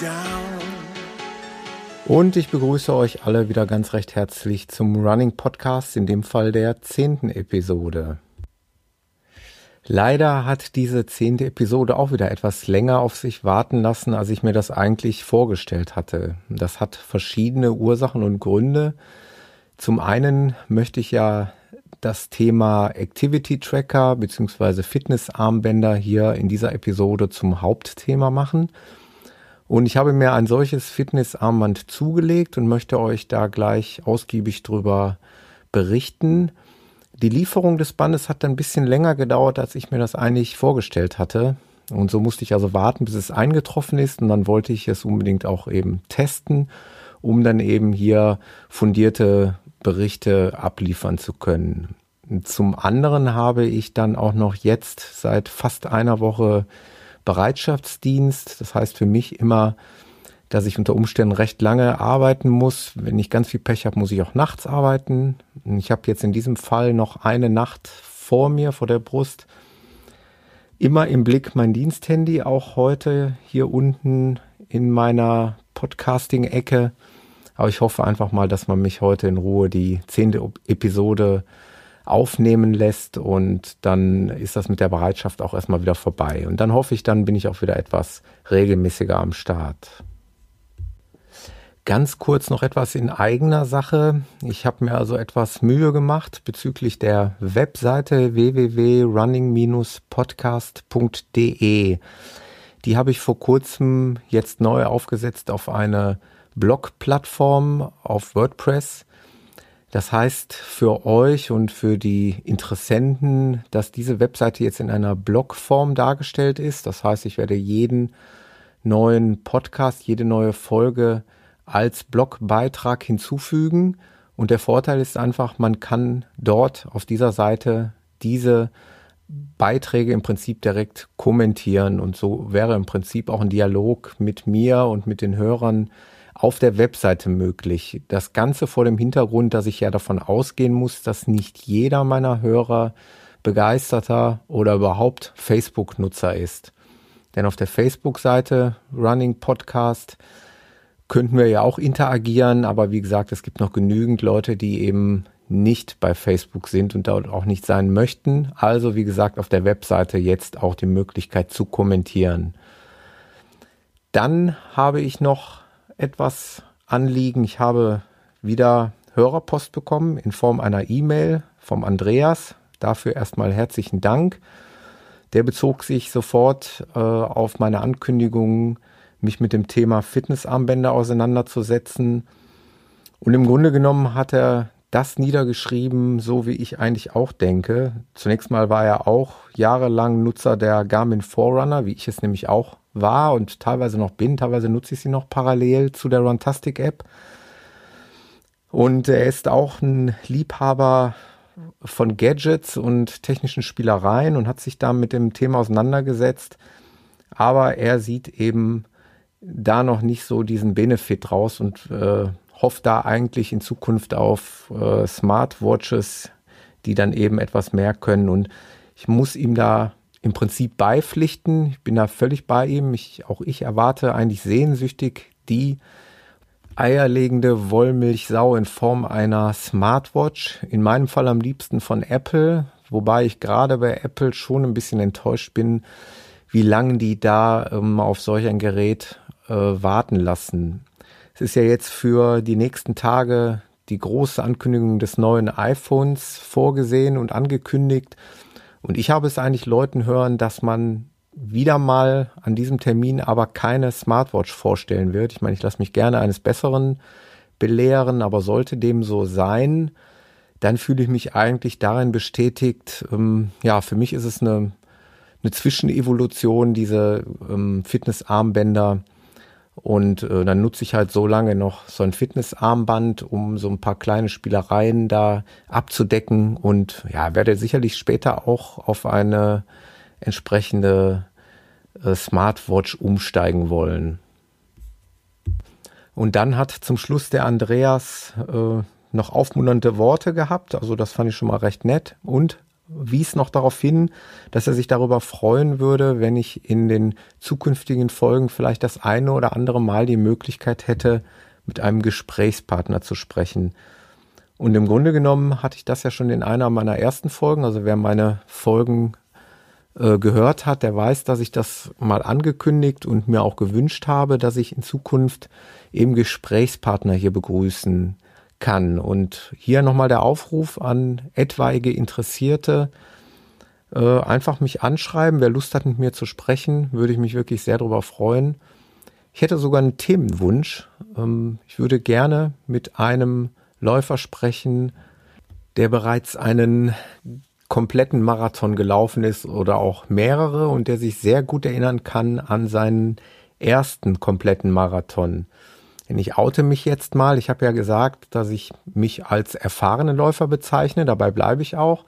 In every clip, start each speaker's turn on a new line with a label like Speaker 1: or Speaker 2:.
Speaker 1: down?
Speaker 2: Und ich begrüße euch alle wieder ganz recht herzlich zum Running Podcast, in dem Fall der zehnten Episode. Leider hat diese zehnte Episode auch wieder etwas länger auf sich warten lassen, als ich mir das eigentlich vorgestellt hatte. Das hat verschiedene Ursachen und Gründe. Zum einen möchte ich ja das Thema Activity Tracker bzw. Fitnessarmbänder hier in dieser Episode zum Hauptthema machen. Und ich habe mir ein solches Fitnessarmband zugelegt und möchte euch da gleich ausgiebig drüber berichten. Die Lieferung des Bandes hat ein bisschen länger gedauert, als ich mir das eigentlich vorgestellt hatte. Und so musste ich also warten, bis es eingetroffen ist. Und dann wollte ich es unbedingt auch eben testen, um dann eben hier fundierte Berichte abliefern zu können. Zum anderen habe ich dann auch noch jetzt seit fast einer Woche Bereitschaftsdienst. Das heißt für mich immer, dass ich unter Umständen recht lange arbeiten muss. Wenn ich ganz viel Pech habe, muss ich auch nachts arbeiten. Ich habe jetzt in diesem Fall noch eine Nacht vor mir, vor der Brust. Immer im Blick mein Diensthandy, auch heute hier unten in meiner Podcasting-Ecke. Aber ich hoffe einfach mal, dass man mich heute in Ruhe die zehnte Episode aufnehmen lässt und dann ist das mit der Bereitschaft auch erstmal wieder vorbei. Und dann hoffe ich, dann bin ich auch wieder etwas regelmäßiger am Start. Ganz kurz noch etwas in eigener Sache. Ich habe mir also etwas Mühe gemacht bezüglich der Webseite www.running-podcast.de. Die habe ich vor kurzem jetzt neu aufgesetzt auf eine Blog-Plattform auf WordPress. Das heißt für euch und für die Interessenten, dass diese Webseite jetzt in einer Blogform dargestellt ist. Das heißt, ich werde jeden neuen Podcast, jede neue Folge als Blogbeitrag hinzufügen. Und der Vorteil ist einfach, man kann dort auf dieser Seite diese Beiträge im Prinzip direkt kommentieren. Und so wäre im Prinzip auch ein Dialog mit mir und mit den Hörern auf der Webseite möglich. Das Ganze vor dem Hintergrund, dass ich ja davon ausgehen muss, dass nicht jeder meiner Hörer begeisterter oder überhaupt Facebook-Nutzer ist. Denn auf der Facebook-Seite Running Podcast könnten wir ja auch interagieren, aber wie gesagt, es gibt noch genügend Leute, die eben nicht bei Facebook sind und dort auch nicht sein möchten. Also wie gesagt, auf der Webseite jetzt auch die Möglichkeit zu kommentieren. Dann habe ich noch etwas Anliegen. Ich habe wieder Hörerpost bekommen in Form einer E-Mail vom Andreas. Dafür erstmal herzlichen Dank. Der bezog sich sofort äh, auf meine Ankündigung, mich mit dem Thema Fitnessarmbänder auseinanderzusetzen. Und im Grunde genommen hat er das niedergeschrieben, so wie ich eigentlich auch denke. Zunächst mal war er auch jahrelang Nutzer der Garmin Forerunner, wie ich es nämlich auch war und teilweise noch bin. Teilweise nutze ich sie noch parallel zu der Runtastic App. Und er ist auch ein Liebhaber von Gadgets und technischen Spielereien und hat sich da mit dem Thema auseinandergesetzt. Aber er sieht eben da noch nicht so diesen Benefit raus und äh, hofft da eigentlich in Zukunft auf äh, Smartwatches, die dann eben etwas mehr können. Und ich muss ihm da im Prinzip beipflichten. Ich bin da völlig bei ihm. Ich, auch ich erwarte eigentlich sehnsüchtig die eierlegende Wollmilchsau in Form einer Smartwatch. In meinem Fall am liebsten von Apple, wobei ich gerade bei Apple schon ein bisschen enttäuscht bin, wie lange die da ähm, auf solch ein Gerät äh, warten lassen. Es ist ja jetzt für die nächsten Tage die große Ankündigung des neuen iPhones vorgesehen und angekündigt. Und ich habe es eigentlich Leuten hören, dass man wieder mal an diesem Termin aber keine Smartwatch vorstellen wird. Ich meine, ich lasse mich gerne eines Besseren belehren, aber sollte dem so sein, dann fühle ich mich eigentlich darin bestätigt, ähm, ja, für mich ist es eine, eine Zwischenevolution, diese ähm, Fitnessarmbänder. Und äh, dann nutze ich halt so lange noch so ein Fitnessarmband, um so ein paar kleine Spielereien da abzudecken und ja, werde sicherlich später auch auf eine entsprechende äh, Smartwatch umsteigen wollen. Und dann hat zum Schluss der Andreas äh, noch aufmunternde Worte gehabt. Also das fand ich schon mal recht nett und wies noch darauf hin, dass er sich darüber freuen würde, wenn ich in den zukünftigen Folgen vielleicht das eine oder andere Mal die Möglichkeit hätte, mit einem Gesprächspartner zu sprechen. Und im Grunde genommen hatte ich das ja schon in einer meiner ersten Folgen. Also wer meine Folgen äh, gehört hat, der weiß, dass ich das mal angekündigt und mir auch gewünscht habe, dass ich in Zukunft eben Gesprächspartner hier begrüßen kann. Und hier nochmal der Aufruf an etwaige Interessierte, äh, einfach mich anschreiben. Wer Lust hat, mit mir zu sprechen, würde ich mich wirklich sehr darüber freuen. Ich hätte sogar einen Themenwunsch. Ähm, ich würde gerne mit einem Läufer sprechen, der bereits einen kompletten Marathon gelaufen ist oder auch mehrere und der sich sehr gut erinnern kann an seinen ersten kompletten Marathon. Denn ich oute mich jetzt mal. Ich habe ja gesagt, dass ich mich als erfahrenen Läufer bezeichne. Dabei bleibe ich auch.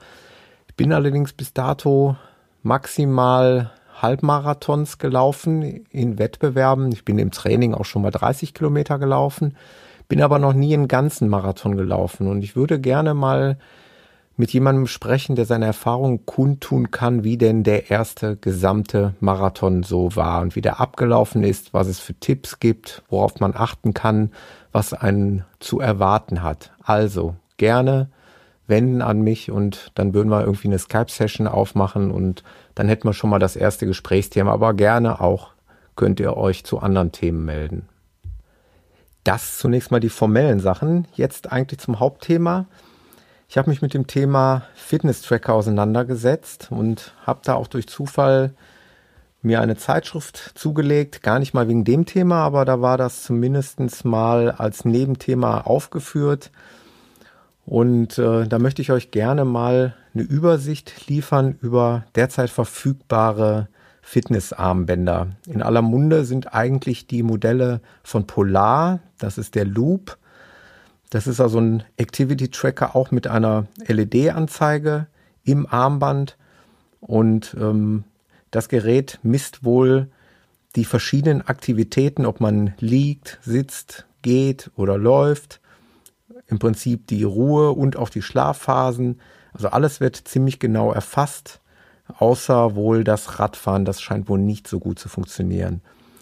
Speaker 2: Ich bin allerdings bis dato maximal Halbmarathons gelaufen in Wettbewerben. Ich bin im Training auch schon mal 30 Kilometer gelaufen, bin aber noch nie einen ganzen Marathon gelaufen. Und ich würde gerne mal mit jemandem sprechen, der seine Erfahrungen kundtun kann, wie denn der erste gesamte Marathon so war und wie der abgelaufen ist, was es für Tipps gibt, worauf man achten kann, was einen zu erwarten hat. Also gerne wenden an mich und dann würden wir irgendwie eine Skype-Session aufmachen und dann hätten wir schon mal das erste Gesprächsthema, aber gerne auch könnt ihr euch zu anderen Themen melden. Das zunächst mal die formellen Sachen. Jetzt eigentlich zum Hauptthema. Ich habe mich mit dem Thema Fitness-Tracker auseinandergesetzt und habe da auch durch Zufall mir eine Zeitschrift zugelegt, gar nicht mal wegen dem Thema, aber da war das zumindest mal als Nebenthema aufgeführt. Und äh, da möchte ich euch gerne mal eine Übersicht liefern über derzeit verfügbare Fitnessarmbänder. In aller Munde sind eigentlich die Modelle von Polar, das ist der Loop, das ist also ein Activity Tracker auch mit einer LED-Anzeige im Armband und ähm, das Gerät misst wohl die verschiedenen Aktivitäten, ob man liegt, sitzt, geht oder läuft. Im Prinzip die Ruhe und auch die Schlafphasen. Also alles wird ziemlich genau erfasst, außer wohl das Radfahren, das scheint wohl nicht so gut zu funktionieren.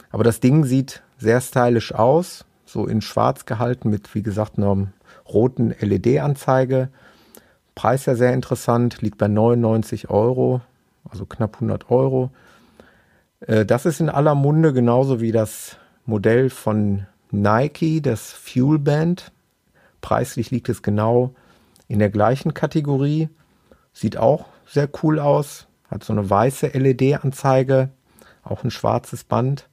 Speaker 2: Aber das Ding sieht sehr stylisch aus, so in schwarz gehalten mit, wie gesagt, einer roten LED-Anzeige. Preis ja sehr interessant, liegt bei 99 Euro, also knapp 100 Euro. Äh, das ist in aller Munde genauso wie das Modell von Nike, das Fuel Band. Preislich liegt es genau in der gleichen Kategorie. Sieht auch sehr cool aus. Hat so eine weiße LED-Anzeige, auch ein schwarzes Band.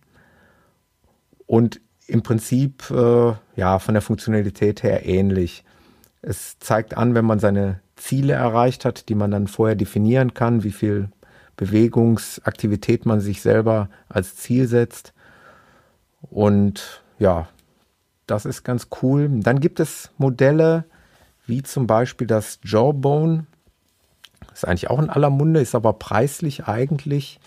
Speaker 2: Und im Prinzip äh, ja von der Funktionalität her ähnlich. Es zeigt an, wenn man seine Ziele erreicht hat, die man dann vorher definieren kann, wie viel Bewegungsaktivität man sich selber als Ziel setzt. Und ja, das ist ganz cool. Dann gibt es Modelle wie zum Beispiel das Jawbone. Ist eigentlich auch in aller Munde, ist aber preislich eigentlich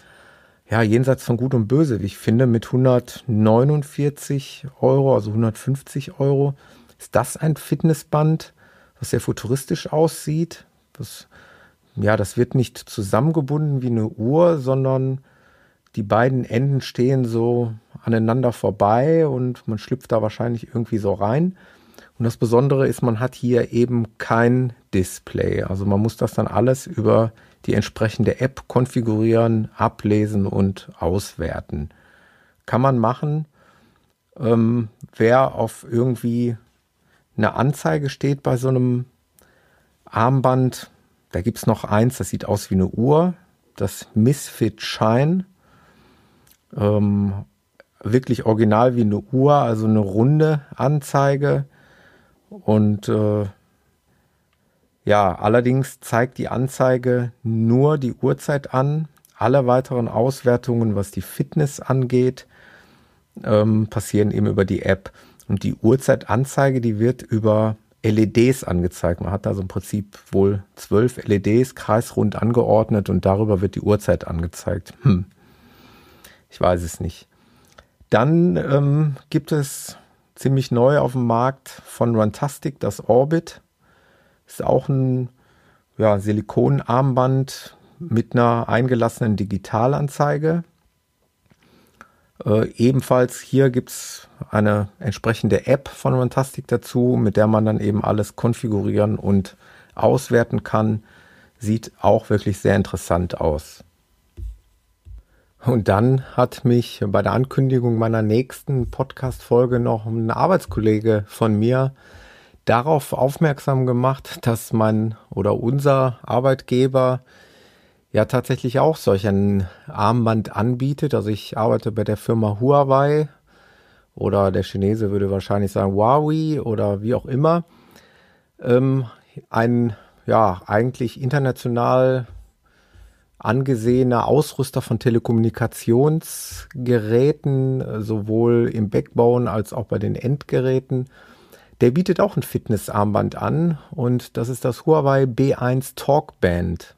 Speaker 2: ja, jenseits von Gut und Böse, wie ich finde, mit 149 Euro, also 150 Euro, ist das ein Fitnessband, was sehr futuristisch aussieht. Das, ja, das wird nicht zusammengebunden wie eine Uhr, sondern die beiden Enden stehen so aneinander vorbei und man schlüpft da wahrscheinlich irgendwie so rein. Und das Besondere ist, man hat hier eben kein Display. Also man muss das dann alles über die entsprechende App konfigurieren, ablesen und auswerten. Kann man machen. Ähm, wer auf irgendwie eine Anzeige steht bei so einem Armband, da gibt es noch eins, das sieht aus wie eine Uhr, das Misfit Shine. Ähm, wirklich original wie eine Uhr, also eine runde Anzeige. Und äh, ja, allerdings zeigt die Anzeige nur die Uhrzeit an, alle weiteren Auswertungen, was die Fitness angeht, ähm, passieren eben über die App. Und die Uhrzeitanzeige, die wird über LEDs angezeigt. Man hat also im Prinzip wohl zwölf LEDs kreisrund angeordnet und darüber wird die Uhrzeit angezeigt. Hm. Ich weiß es nicht. Dann ähm, gibt es ziemlich neu auf dem Markt von Runtastic das Orbit. Ist auch ein ja, Silikonarmband mit einer eingelassenen Digitalanzeige. Äh, ebenfalls hier gibt's eine entsprechende App von Runtastic dazu, mit der man dann eben alles konfigurieren und auswerten kann. Sieht auch wirklich sehr interessant aus. Und dann hat mich bei der Ankündigung meiner nächsten Podcast-Folge noch ein Arbeitskollege von mir darauf aufmerksam gemacht, dass mein oder unser Arbeitgeber ja tatsächlich auch solch ein Armband anbietet. Also ich arbeite bei der Firma Huawei oder der Chinese würde wahrscheinlich sagen Huawei oder wie auch immer. Ähm, ein ja eigentlich international angesehener Ausrüster von Telekommunikationsgeräten, sowohl im Backbone als auch bei den Endgeräten. Der bietet auch ein Fitnessarmband an und das ist das Huawei B1 Talkband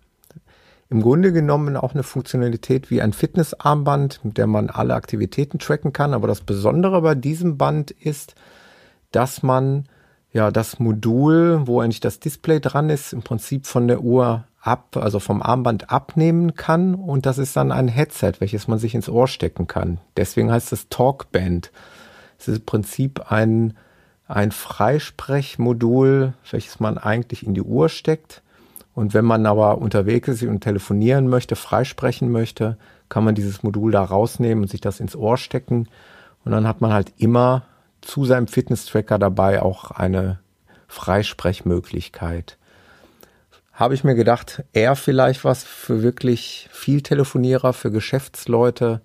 Speaker 2: im Grunde genommen auch eine Funktionalität wie ein Fitnessarmband, mit der man alle Aktivitäten tracken kann. Aber das Besondere bei diesem Band ist, dass man ja das Modul, wo eigentlich das Display dran ist, im Prinzip von der Uhr ab, also vom Armband abnehmen kann. Und das ist dann ein Headset, welches man sich ins Ohr stecken kann. Deswegen heißt es Talkband. Es ist im Prinzip ein, ein Freisprechmodul, welches man eigentlich in die Uhr steckt und wenn man aber unterwegs ist und telefonieren möchte, freisprechen möchte, kann man dieses Modul da rausnehmen und sich das ins Ohr stecken. Und dann hat man halt immer zu seinem Fitness-Tracker dabei auch eine Freisprechmöglichkeit. Habe ich mir gedacht, eher vielleicht was für wirklich viel Telefonierer, für Geschäftsleute.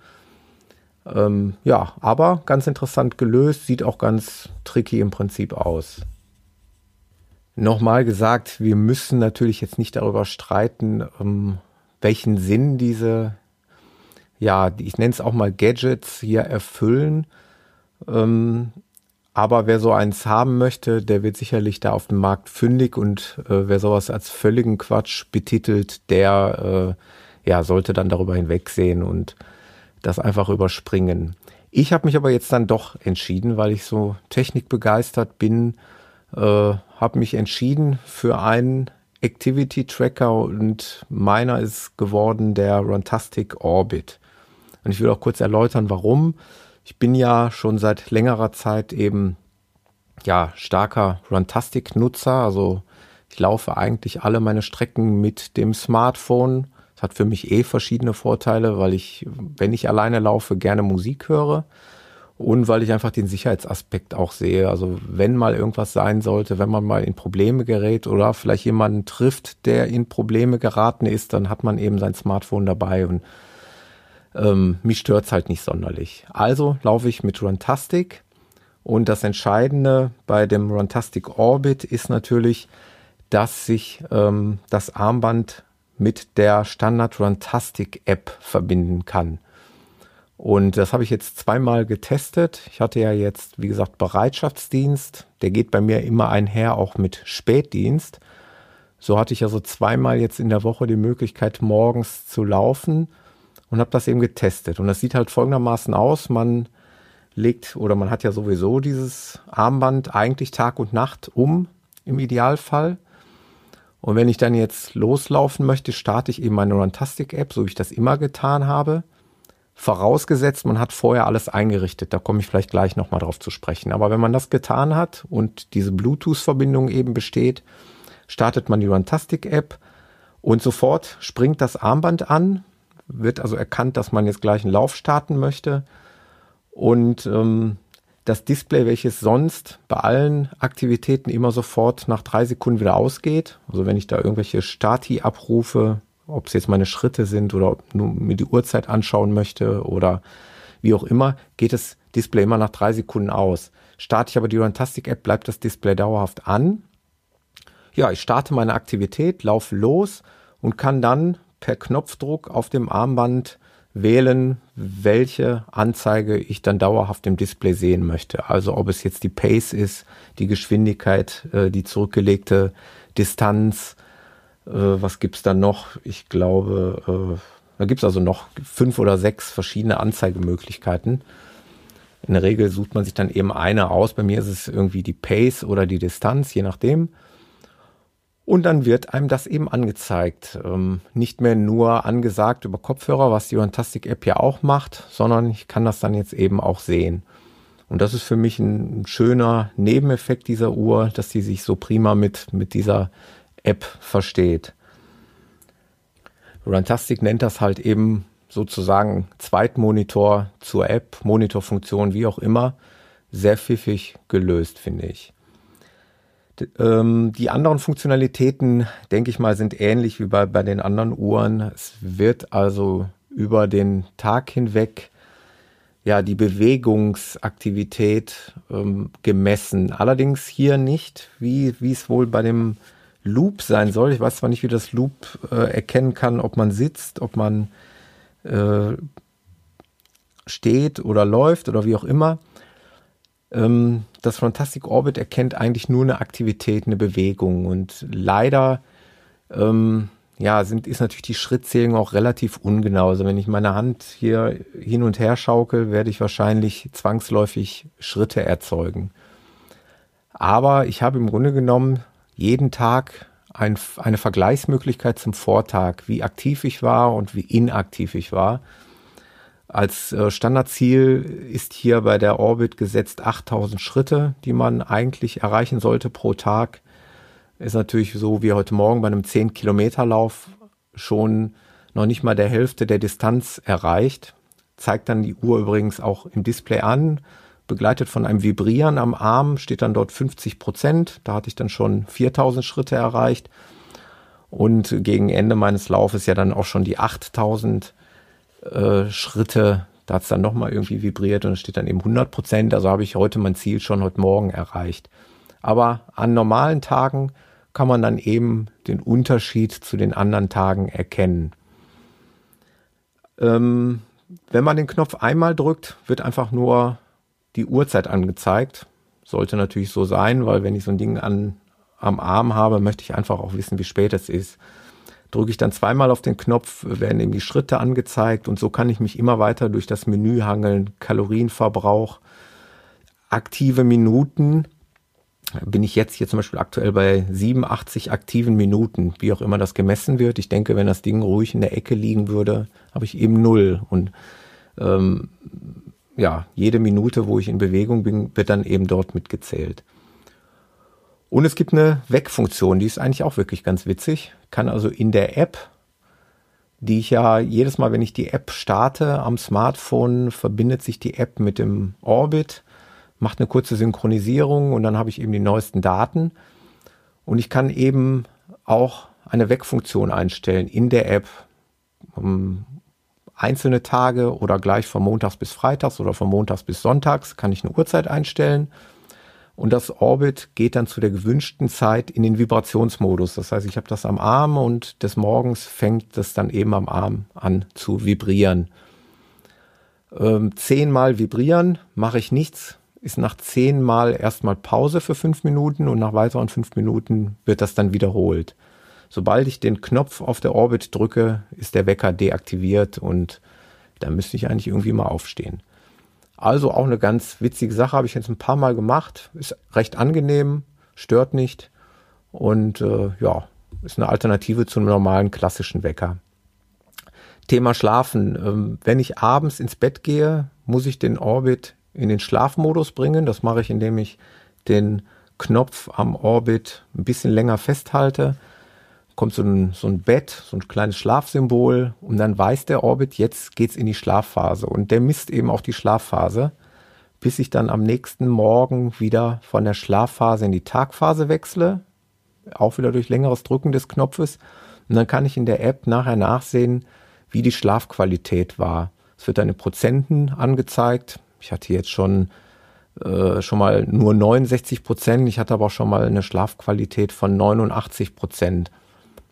Speaker 2: Ähm, ja, aber ganz interessant gelöst, sieht auch ganz tricky im Prinzip aus. Nochmal gesagt, wir müssen natürlich jetzt nicht darüber streiten, um, welchen Sinn diese, ja, ich nenne es auch mal Gadgets hier erfüllen. Ähm, aber wer so eins haben möchte, der wird sicherlich da auf dem Markt fündig und äh, wer sowas als völligen Quatsch betitelt, der äh, ja, sollte dann darüber hinwegsehen und das einfach überspringen. Ich habe mich aber jetzt dann doch entschieden, weil ich so technikbegeistert bin, äh, habe mich entschieden für einen Activity Tracker und meiner ist geworden der Runtastic Orbit. Und ich will auch kurz erläutern, warum. Ich bin ja schon seit längerer Zeit eben ja starker Runtastic-Nutzer. Also ich laufe eigentlich alle meine Strecken mit dem Smartphone. Das hat für mich eh verschiedene Vorteile, weil ich, wenn ich alleine laufe, gerne Musik höre und weil ich einfach den Sicherheitsaspekt auch sehe. Also wenn mal irgendwas sein sollte, wenn man mal in Probleme gerät oder vielleicht jemanden trifft, der in Probleme geraten ist, dann hat man eben sein Smartphone dabei und ähm, mich stört's halt nicht sonderlich. Also laufe ich mit Runtastic und das Entscheidende bei dem Runtastic Orbit ist natürlich, dass sich ähm, das Armband mit der Standard Runtastic App verbinden kann. Und das habe ich jetzt zweimal getestet. Ich hatte ja jetzt, wie gesagt, Bereitschaftsdienst. Der geht bei mir immer einher, auch mit Spätdienst. So hatte ich also zweimal jetzt in der Woche die Möglichkeit, morgens zu laufen und habe das eben getestet. Und das sieht halt folgendermaßen aus. Man legt oder man hat ja sowieso dieses Armband eigentlich Tag und Nacht um, im Idealfall. Und wenn ich dann jetzt loslaufen möchte, starte ich eben meine Runtastic-App, so wie ich das immer getan habe. Vorausgesetzt, man hat vorher alles eingerichtet. Da komme ich vielleicht gleich nochmal drauf zu sprechen. Aber wenn man das getan hat und diese Bluetooth-Verbindung eben besteht, startet man die Runtastic-App und sofort springt das Armband an, wird also erkannt, dass man jetzt gleich einen Lauf starten möchte. Und ähm, das Display, welches sonst bei allen Aktivitäten immer sofort nach drei Sekunden wieder ausgeht, also wenn ich da irgendwelche Stati abrufe, ob es jetzt meine Schritte sind oder ob nur mir die Uhrzeit anschauen möchte oder wie auch immer, geht das Display immer nach drei Sekunden aus. Starte ich aber die Runtastic-App, bleibt das Display dauerhaft an. Ja, ich starte meine Aktivität, laufe los und kann dann per Knopfdruck auf dem Armband wählen, welche Anzeige ich dann dauerhaft im Display sehen möchte. Also ob es jetzt die Pace ist, die Geschwindigkeit, äh, die zurückgelegte Distanz, äh, was gibt's da noch? Ich glaube, äh, da gibt's also noch fünf oder sechs verschiedene Anzeigemöglichkeiten. In der Regel sucht man sich dann eben eine aus. Bei mir ist es irgendwie die Pace oder die Distanz, je nachdem. Und dann wird einem das eben angezeigt. Ähm, nicht mehr nur angesagt über Kopfhörer, was die Fantastic App ja auch macht, sondern ich kann das dann jetzt eben auch sehen. Und das ist für mich ein, ein schöner Nebeneffekt dieser Uhr, dass die sich so prima mit, mit dieser App versteht. Runtastic nennt das halt eben sozusagen Zweitmonitor zur App, Monitorfunktion, wie auch immer. Sehr pfiffig gelöst, finde ich. Ähm, die anderen Funktionalitäten, denke ich mal, sind ähnlich wie bei, bei den anderen Uhren. Es wird also über den Tag hinweg ja die Bewegungsaktivität ähm, gemessen. Allerdings hier nicht, wie, wie es wohl bei dem Loop sein soll. Ich weiß zwar nicht, wie das Loop äh, erkennen kann, ob man sitzt, ob man äh, steht oder läuft oder wie auch immer. Ähm, das Fantastic Orbit erkennt eigentlich nur eine Aktivität, eine Bewegung und leider ähm, ja, sind, ist natürlich die Schrittzählung auch relativ ungenau. Also wenn ich meine Hand hier hin und her schaukel, werde ich wahrscheinlich zwangsläufig Schritte erzeugen. Aber ich habe im Grunde genommen jeden Tag ein, eine Vergleichsmöglichkeit zum Vortag, wie aktiv ich war und wie inaktiv ich war. Als äh, Standardziel ist hier bei der Orbit gesetzt 8000 Schritte, die man eigentlich erreichen sollte pro Tag. Ist natürlich so wie heute Morgen bei einem 10 Kilometer Lauf schon noch nicht mal der Hälfte der Distanz erreicht. Zeigt dann die Uhr übrigens auch im Display an, begleitet von einem Vibrieren am Arm, steht dann dort 50 Prozent. Da hatte ich dann schon 4000 Schritte erreicht. Und gegen Ende meines Laufes ja dann auch schon die 8000 äh, Schritte, da hat es dann nochmal irgendwie vibriert und es steht dann eben 100 Prozent. Also habe ich heute mein Ziel schon heute Morgen erreicht. Aber an normalen Tagen kann man dann eben den Unterschied zu den anderen Tagen erkennen. Ähm, wenn man den Knopf einmal drückt, wird einfach nur die Uhrzeit angezeigt. Sollte natürlich so sein, weil wenn ich so ein Ding an, am Arm habe, möchte ich einfach auch wissen, wie spät es ist drücke ich dann zweimal auf den Knopf, werden eben die Schritte angezeigt und so kann ich mich immer weiter durch das Menü hangeln. Kalorienverbrauch, aktive Minuten. Bin ich jetzt hier zum Beispiel aktuell bei 87 aktiven Minuten, wie auch immer das gemessen wird. Ich denke, wenn das Ding ruhig in der Ecke liegen würde, habe ich eben null. Und ähm, ja, jede Minute, wo ich in Bewegung bin, wird dann eben dort mitgezählt. Und es gibt eine Wegfunktion, die ist eigentlich auch wirklich ganz witzig. Kann also in der App, die ich ja jedes Mal, wenn ich die App starte am Smartphone, verbindet sich die App mit dem Orbit, macht eine kurze Synchronisierung und dann habe ich eben die neuesten Daten. Und ich kann eben auch eine Wegfunktion einstellen in der App. Um einzelne Tage oder gleich von Montags bis Freitags oder von Montags bis Sonntags kann ich eine Uhrzeit einstellen und das Orbit geht dann zu der gewünschten Zeit in den Vibrationsmodus. Das heißt, ich habe das am Arm und des Morgens fängt das dann eben am Arm an zu vibrieren. Ähm, zehnmal vibrieren mache ich nichts, ist nach zehnmal erstmal Pause für fünf Minuten und nach weiteren fünf Minuten wird das dann wiederholt. Sobald ich den Knopf auf der Orbit drücke, ist der Wecker deaktiviert und da müsste ich eigentlich irgendwie mal aufstehen. Also auch eine ganz witzige Sache, habe ich jetzt ein paar Mal gemacht. Ist recht angenehm, stört nicht und äh, ja, ist eine Alternative zu einem normalen klassischen Wecker. Thema Schlafen. Ähm, wenn ich abends ins Bett gehe, muss ich den Orbit in den Schlafmodus bringen. Das mache ich, indem ich den Knopf am Orbit ein bisschen länger festhalte kommt so ein, so ein Bett, so ein kleines Schlafsymbol und dann weiß der Orbit, jetzt geht's in die Schlafphase und der misst eben auch die Schlafphase, bis ich dann am nächsten Morgen wieder von der Schlafphase in die Tagphase wechsle, auch wieder durch längeres Drücken des Knopfes und dann kann ich in der App nachher nachsehen, wie die Schlafqualität war. Es wird dann in Prozenten angezeigt. Ich hatte jetzt schon äh, schon mal nur 69 Prozent. Ich hatte aber auch schon mal eine Schlafqualität von 89 Prozent.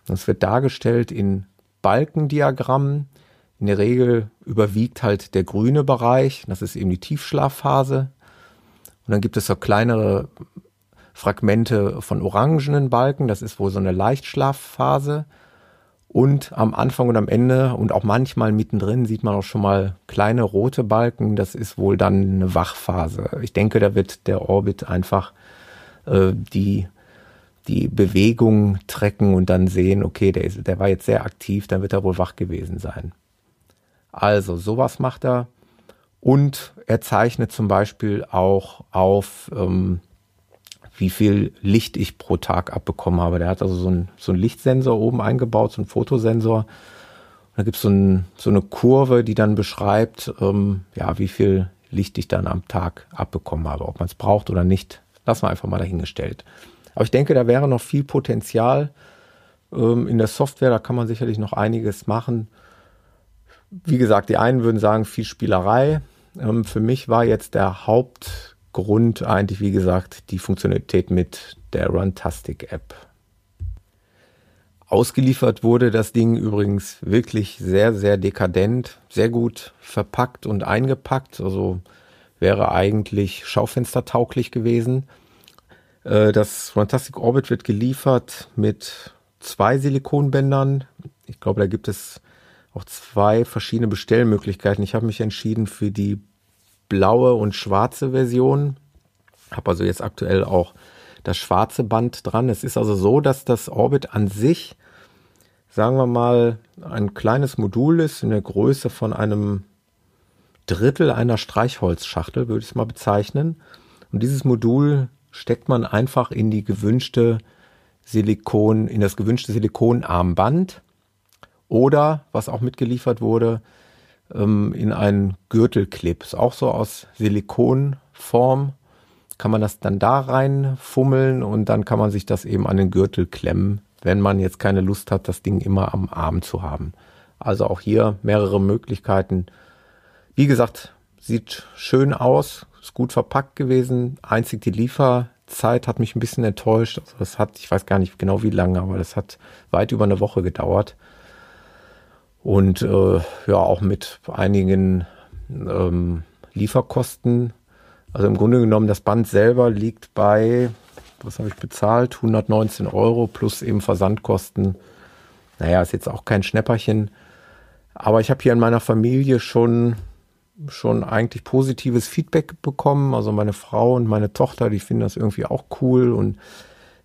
Speaker 2: Das wird dargestellt in Balkendiagramm. In der Regel überwiegt halt der grüne Bereich, das ist eben die Tiefschlafphase. Und dann gibt es so kleinere Fragmente von orangenen Balken, das ist wohl so eine Leichtschlafphase. Und am Anfang und am Ende und auch manchmal mittendrin sieht man auch schon mal kleine rote Balken. Das ist wohl dann eine Wachphase. Ich denke, da wird der Orbit einfach äh, die, die Bewegung trecken und dann sehen, okay, der, ist, der war jetzt sehr aktiv, dann wird er wohl wach gewesen sein. Also sowas macht er. Und er zeichnet zum Beispiel auch auf, ähm, wie viel Licht ich pro Tag abbekommen habe. Der hat also so einen so einen Lichtsensor oben eingebaut, so einen Fotosensor. Und da gibt so es ein, so eine Kurve, die dann beschreibt, ähm, ja, wie viel Licht ich dann am Tag abbekommen habe. Ob man es braucht oder nicht, lassen wir einfach mal dahingestellt. Aber ich denke, da wäre noch viel Potenzial ähm, in der Software. Da kann man sicherlich noch einiges machen. Wie gesagt, die einen würden sagen, viel Spielerei. Ähm, für mich war jetzt der Hauptgrund eigentlich, wie gesagt, die Funktionalität mit der Runtastic App. Ausgeliefert wurde das Ding übrigens wirklich sehr, sehr dekadent, sehr gut verpackt und eingepackt. Also wäre eigentlich schaufenstertauglich gewesen. Äh, das Runtastic Orbit wird geliefert mit zwei Silikonbändern. Ich glaube, da gibt es auch zwei verschiedene Bestellmöglichkeiten. Ich habe mich entschieden für die blaue und schwarze Version. Habe also jetzt aktuell auch das schwarze Band dran. Es ist also so, dass das Orbit an sich, sagen wir mal, ein kleines Modul ist in der Größe von einem Drittel einer Streichholzschachtel, würde ich es mal bezeichnen. Und dieses Modul steckt man einfach in die gewünschte Silikon, in das gewünschte Silikonarmband oder, was auch mitgeliefert wurde, ähm, in einen Gürtelclip. Ist auch so aus Silikonform. Kann man das dann da reinfummeln und dann kann man sich das eben an den Gürtel klemmen, wenn man jetzt keine Lust hat, das Ding immer am Arm zu haben. Also auch hier mehrere Möglichkeiten. Wie gesagt, sieht schön aus, ist gut verpackt gewesen. Einzig die Lieferzeit hat mich ein bisschen enttäuscht. Also das hat, ich weiß gar nicht genau wie lange, aber das hat weit über eine Woche gedauert und äh, ja auch mit einigen ähm, Lieferkosten. Also im Grunde genommen, das Band selber liegt bei, was habe ich bezahlt? 119 Euro plus eben Versandkosten. Naja, ist jetzt auch kein Schnäpperchen. Aber ich habe hier in meiner Familie schon, schon eigentlich positives Feedback bekommen. Also meine Frau und meine Tochter, die finden das irgendwie auch cool. Und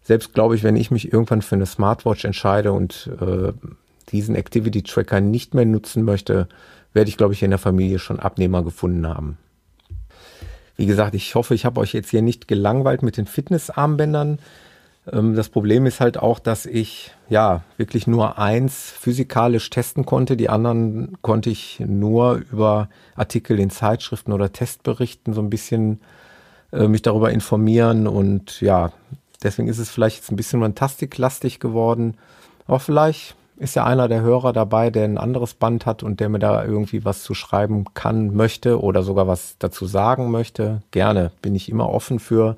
Speaker 2: selbst glaube ich, wenn ich mich irgendwann für eine Smartwatch entscheide und äh, diesen Activity Tracker nicht mehr nutzen möchte, werde ich, glaube ich, in der Familie schon Abnehmer gefunden haben. Wie gesagt, ich hoffe, ich habe euch jetzt hier nicht gelangweilt mit den Fitnessarmbändern. Das Problem ist halt auch, dass ich ja wirklich nur eins physikalisch testen konnte. Die anderen konnte ich nur über Artikel in Zeitschriften oder Testberichten so ein bisschen äh, mich darüber informieren. Und ja, deswegen ist es vielleicht jetzt ein bisschen fantastiklastig geworden. Aber vielleicht ist ja einer der Hörer dabei, der ein anderes Band hat und der mir da irgendwie was zu schreiben kann, möchte oder sogar was dazu sagen möchte. Gerne, bin ich immer offen für.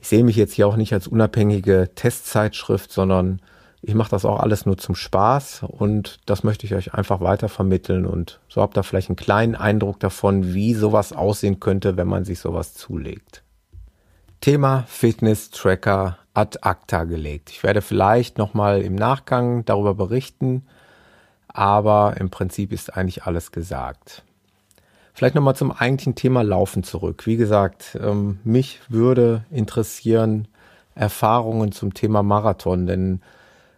Speaker 2: Ich sehe mich jetzt hier auch nicht als unabhängige Testzeitschrift, sondern ich mache das auch alles nur zum Spaß und das möchte ich euch einfach weiter vermitteln und so habt ihr vielleicht einen kleinen Eindruck davon, wie sowas aussehen könnte, wenn man sich sowas zulegt. Thema Fitness Tracker ad acta gelegt. Ich werde vielleicht nochmal im Nachgang darüber berichten, aber im Prinzip ist eigentlich alles gesagt. Vielleicht nochmal zum eigentlichen Thema Laufen zurück. Wie gesagt, ähm, mich würde interessieren Erfahrungen zum Thema Marathon, denn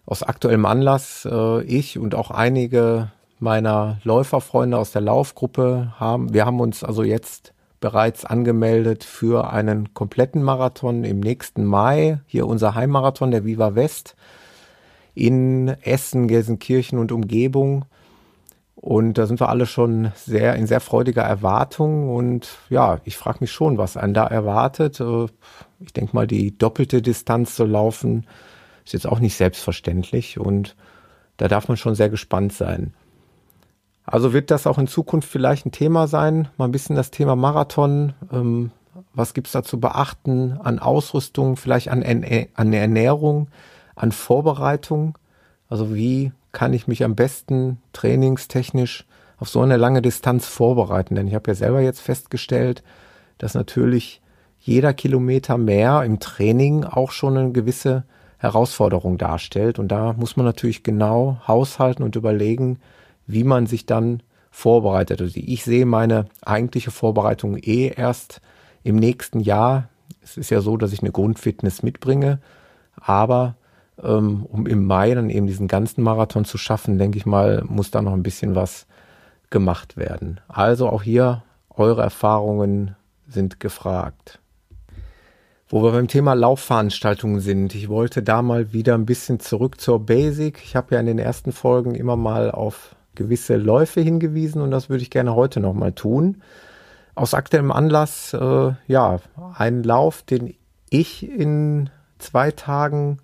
Speaker 2: aus aktuellem Anlass äh, ich und auch einige meiner Läuferfreunde aus der Laufgruppe haben, wir haben uns also jetzt bereits angemeldet für einen kompletten Marathon im nächsten Mai. Hier unser Heimmarathon, der Viva West in Essen, Gelsenkirchen und Umgebung. Und da sind wir alle schon sehr in sehr freudiger Erwartung. Und ja, ich frage mich schon, was einen da erwartet. Äh, ich denke mal, die doppelte Distanz zu laufen ist jetzt auch nicht selbstverständlich. Und da darf man schon sehr gespannt sein. Also wird das auch in Zukunft vielleicht ein Thema sein, mal ein bisschen das Thema Marathon. Ähm, was gibt's da zu beachten an Ausrüstung, vielleicht an, an Ernährung, an Vorbereitung? Also wie kann ich mich am besten trainingstechnisch auf so eine lange Distanz vorbereiten? Denn ich habe ja selber jetzt festgestellt, dass natürlich jeder Kilometer mehr im Training auch schon eine gewisse Herausforderung darstellt. Und da muss man natürlich genau haushalten und überlegen, wie man sich dann vorbereitet. Also ich sehe meine eigentliche Vorbereitung eh erst im nächsten Jahr. Es ist ja so, dass ich eine Grundfitness mitbringe, aber um im Mai dann eben diesen ganzen Marathon zu schaffen, denke ich mal, muss da noch ein bisschen was gemacht werden. Also auch hier eure Erfahrungen sind gefragt. Wo wir beim Thema Laufveranstaltungen sind, ich wollte da mal wieder ein bisschen zurück zur Basic. Ich habe ja in den ersten Folgen immer mal auf gewisse Läufe hingewiesen und das würde ich gerne heute nochmal tun. Aus aktuellem Anlass, äh, ja, ein Lauf, den ich in zwei Tagen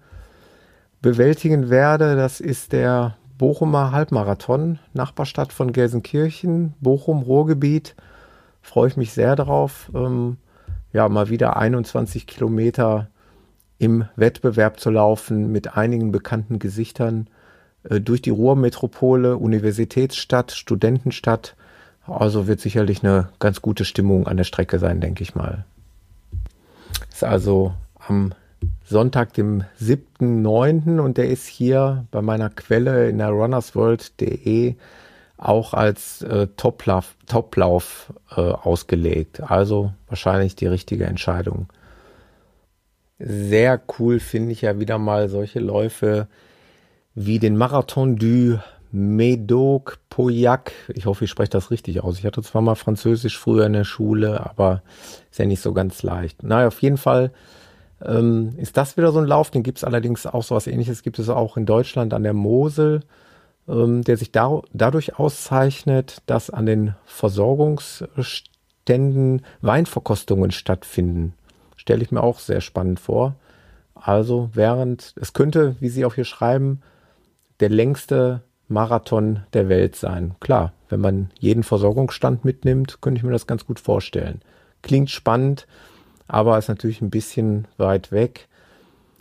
Speaker 2: bewältigen werde. Das ist der Bochumer Halbmarathon, Nachbarstadt von Gelsenkirchen, Bochum, Ruhrgebiet. Freue ich mich sehr darauf. Ähm, ja, mal wieder 21 Kilometer im Wettbewerb zu laufen mit einigen bekannten Gesichtern äh, durch die Ruhrmetropole, Universitätsstadt, Studentenstadt. Also wird sicherlich eine ganz gute Stimmung an der Strecke sein, denke ich mal. Ist also am Sonntag, dem 7.9. und der ist hier bei meiner Quelle in der runnersworld.de auch als äh, Toplauf, Toplauf äh, ausgelegt. Also wahrscheinlich die richtige Entscheidung. Sehr cool finde ich ja wieder mal solche Läufe wie den Marathon du Médoc Pauillac. Ich hoffe, ich spreche das richtig aus. Ich hatte zwar mal Französisch früher in der Schule, aber ist ja nicht so ganz leicht. Naja, auf jeden Fall ähm, ist das wieder so ein Lauf. Den gibt es allerdings auch so was ähnliches, gibt es auch in Deutschland an der Mosel, ähm, der sich da, dadurch auszeichnet, dass an den Versorgungsständen Weinverkostungen stattfinden. Stelle ich mir auch sehr spannend vor. Also während, es könnte, wie Sie auch hier schreiben, der längste Marathon der Welt sein. Klar, wenn man jeden Versorgungsstand mitnimmt, könnte ich mir das ganz gut vorstellen. Klingt spannend, aber ist natürlich ein bisschen weit weg.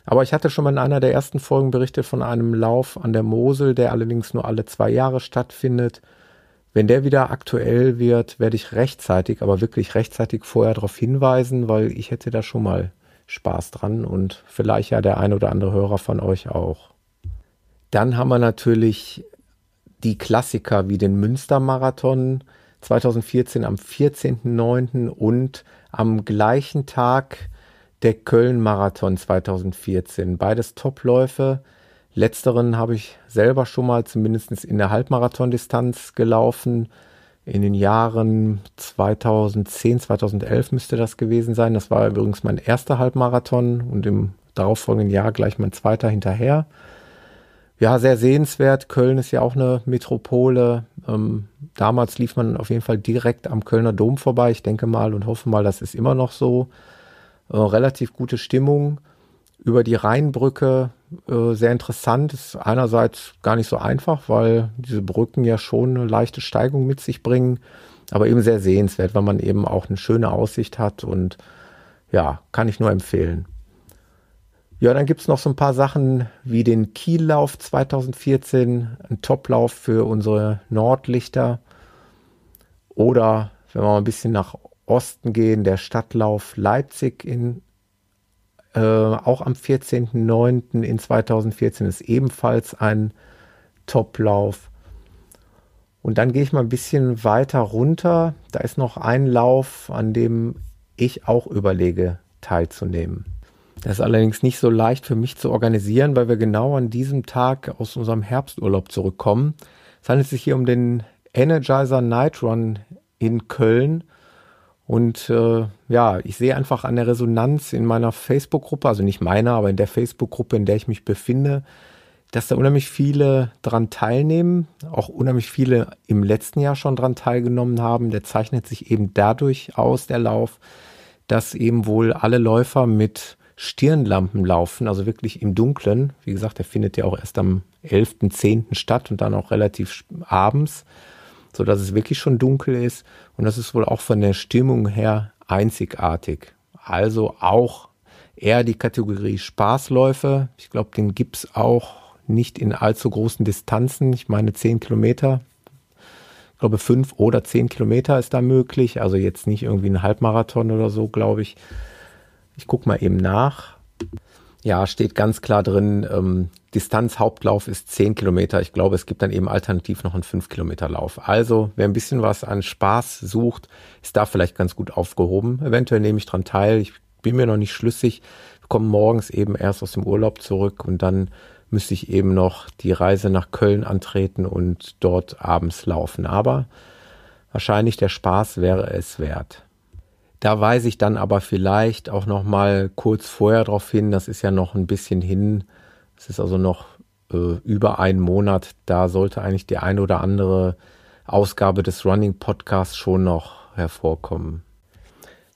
Speaker 2: Aber ich hatte schon mal in einer der ersten Folgen berichtet von einem Lauf an der Mosel, der allerdings nur alle zwei Jahre stattfindet. Wenn der wieder aktuell wird, werde ich rechtzeitig, aber wirklich rechtzeitig vorher darauf hinweisen, weil ich hätte da schon mal Spaß dran und vielleicht ja der ein oder andere Hörer von euch auch. Dann haben wir natürlich die Klassiker wie den Münstermarathon 2014 am 14.09. und am gleichen Tag der Köln-Marathon 2014. Beides Topläufe. Letzteren habe ich selber schon mal zumindest in der Halbmarathon-Distanz gelaufen. In den Jahren 2010, 2011 müsste das gewesen sein. Das war übrigens mein erster Halbmarathon und im darauffolgenden Jahr gleich mein zweiter hinterher ja, sehr sehenswert. Köln ist ja auch eine Metropole. Ähm, damals lief man auf jeden Fall direkt am Kölner Dom vorbei. Ich denke mal und hoffe mal, das ist immer noch so. Äh, relativ gute Stimmung. Über die Rheinbrücke äh, sehr interessant. Ist einerseits gar nicht so einfach, weil diese Brücken ja schon eine leichte Steigung mit sich bringen. Aber eben sehr sehenswert, weil man eben auch eine schöne Aussicht hat und ja, kann ich nur empfehlen. Ja, dann gibt's noch so ein paar Sachen wie den Kiellauf 2014, ein Toplauf für unsere Nordlichter. Oder wenn wir mal ein bisschen nach Osten gehen, der Stadtlauf Leipzig in äh, auch am 14.09. in 2014 ist ebenfalls ein Toplauf. Und dann gehe ich mal ein bisschen weiter runter. Da ist noch ein Lauf, an dem ich auch überlege, teilzunehmen. Das ist allerdings nicht so leicht für mich zu organisieren, weil wir genau an diesem Tag aus unserem Herbsturlaub zurückkommen. Es handelt sich hier um den Energizer Night Run in Köln. Und äh, ja, ich sehe einfach an der Resonanz in meiner Facebook-Gruppe, also nicht meiner, aber in der Facebook-Gruppe, in der ich mich befinde, dass da unheimlich viele dran teilnehmen, auch unheimlich viele im letzten Jahr schon dran teilgenommen haben. Der zeichnet sich eben dadurch aus, der Lauf, dass eben wohl alle Läufer mit Stirnlampen laufen, also wirklich im Dunkeln. Wie gesagt, der findet ja auch erst am 11.10. statt und dann auch relativ abends, so dass es wirklich schon dunkel ist. Und das ist wohl auch von der Stimmung her einzigartig. Also auch eher die Kategorie Spaßläufe. Ich glaube, den gibt's auch nicht in allzu großen Distanzen. Ich meine, zehn Kilometer, ich glaube fünf oder zehn Kilometer ist da möglich. Also jetzt nicht irgendwie ein Halbmarathon oder so, glaube ich. Ich gucke mal eben nach. Ja, steht ganz klar drin, ähm, Distanz Hauptlauf ist 10 Kilometer. Ich glaube, es gibt dann eben alternativ noch einen 5 Kilometer Lauf. Also, wer ein bisschen was an Spaß sucht, ist da vielleicht ganz gut aufgehoben. Eventuell nehme ich dran teil. Ich bin mir noch nicht schlüssig. Wir kommen morgens eben erst aus dem Urlaub zurück und dann müsste ich eben noch die Reise nach Köln antreten und dort abends laufen. Aber wahrscheinlich der Spaß wäre es wert. Da weise ich dann aber vielleicht auch noch mal kurz vorher darauf hin, das ist ja noch ein bisschen hin. Es ist also noch äh, über einen Monat. Da sollte eigentlich die eine oder andere Ausgabe des Running Podcasts schon noch hervorkommen.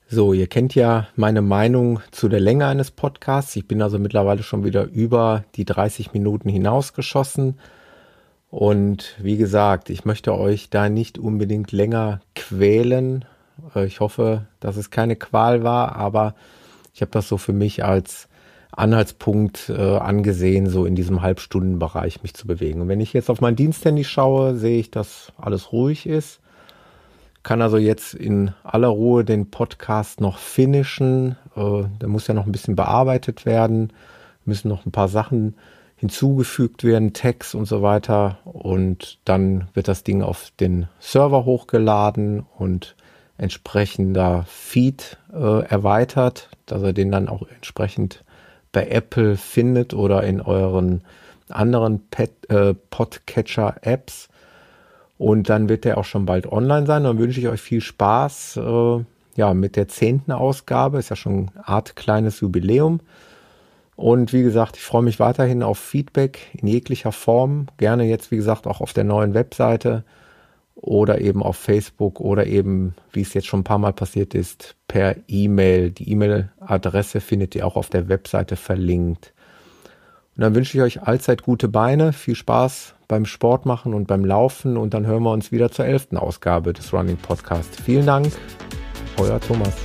Speaker 2: So, ihr kennt ja meine Meinung zu der Länge eines Podcasts. Ich bin also mittlerweile schon wieder über die 30 Minuten hinausgeschossen. Und wie gesagt, ich möchte euch da nicht unbedingt länger quälen, ich hoffe, dass es keine Qual war, aber ich habe das so für mich als Anhaltspunkt äh, angesehen, so in diesem Halbstundenbereich mich zu bewegen. Und wenn ich jetzt auf mein Diensthandy schaue, sehe ich, dass alles ruhig ist. Kann also jetzt in aller Ruhe den Podcast noch finishen. Äh, der muss ja noch ein bisschen bearbeitet werden, müssen noch ein paar Sachen hinzugefügt werden, Tags und so weiter. Und dann wird das Ding auf den Server hochgeladen und entsprechender Feed äh, erweitert, dass ihr den dann auch entsprechend bei Apple findet oder in euren anderen Pet, äh, Podcatcher-Apps. Und dann wird der auch schon bald online sein. Dann wünsche ich euch viel Spaß äh, ja, mit der zehnten Ausgabe. Ist ja schon eine Art kleines Jubiläum. Und wie gesagt, ich freue mich weiterhin auf Feedback in jeglicher Form. Gerne jetzt, wie gesagt, auch auf der neuen Webseite oder eben auf Facebook oder eben, wie es jetzt schon ein paar Mal passiert ist, per E-Mail. Die E-Mail-Adresse findet ihr auch auf der Webseite verlinkt. Und dann wünsche ich euch allzeit gute Beine, viel Spaß beim Sport machen und beim Laufen und dann hören wir uns wieder zur elften Ausgabe des Running Podcast. Vielen Dank, euer Thomas.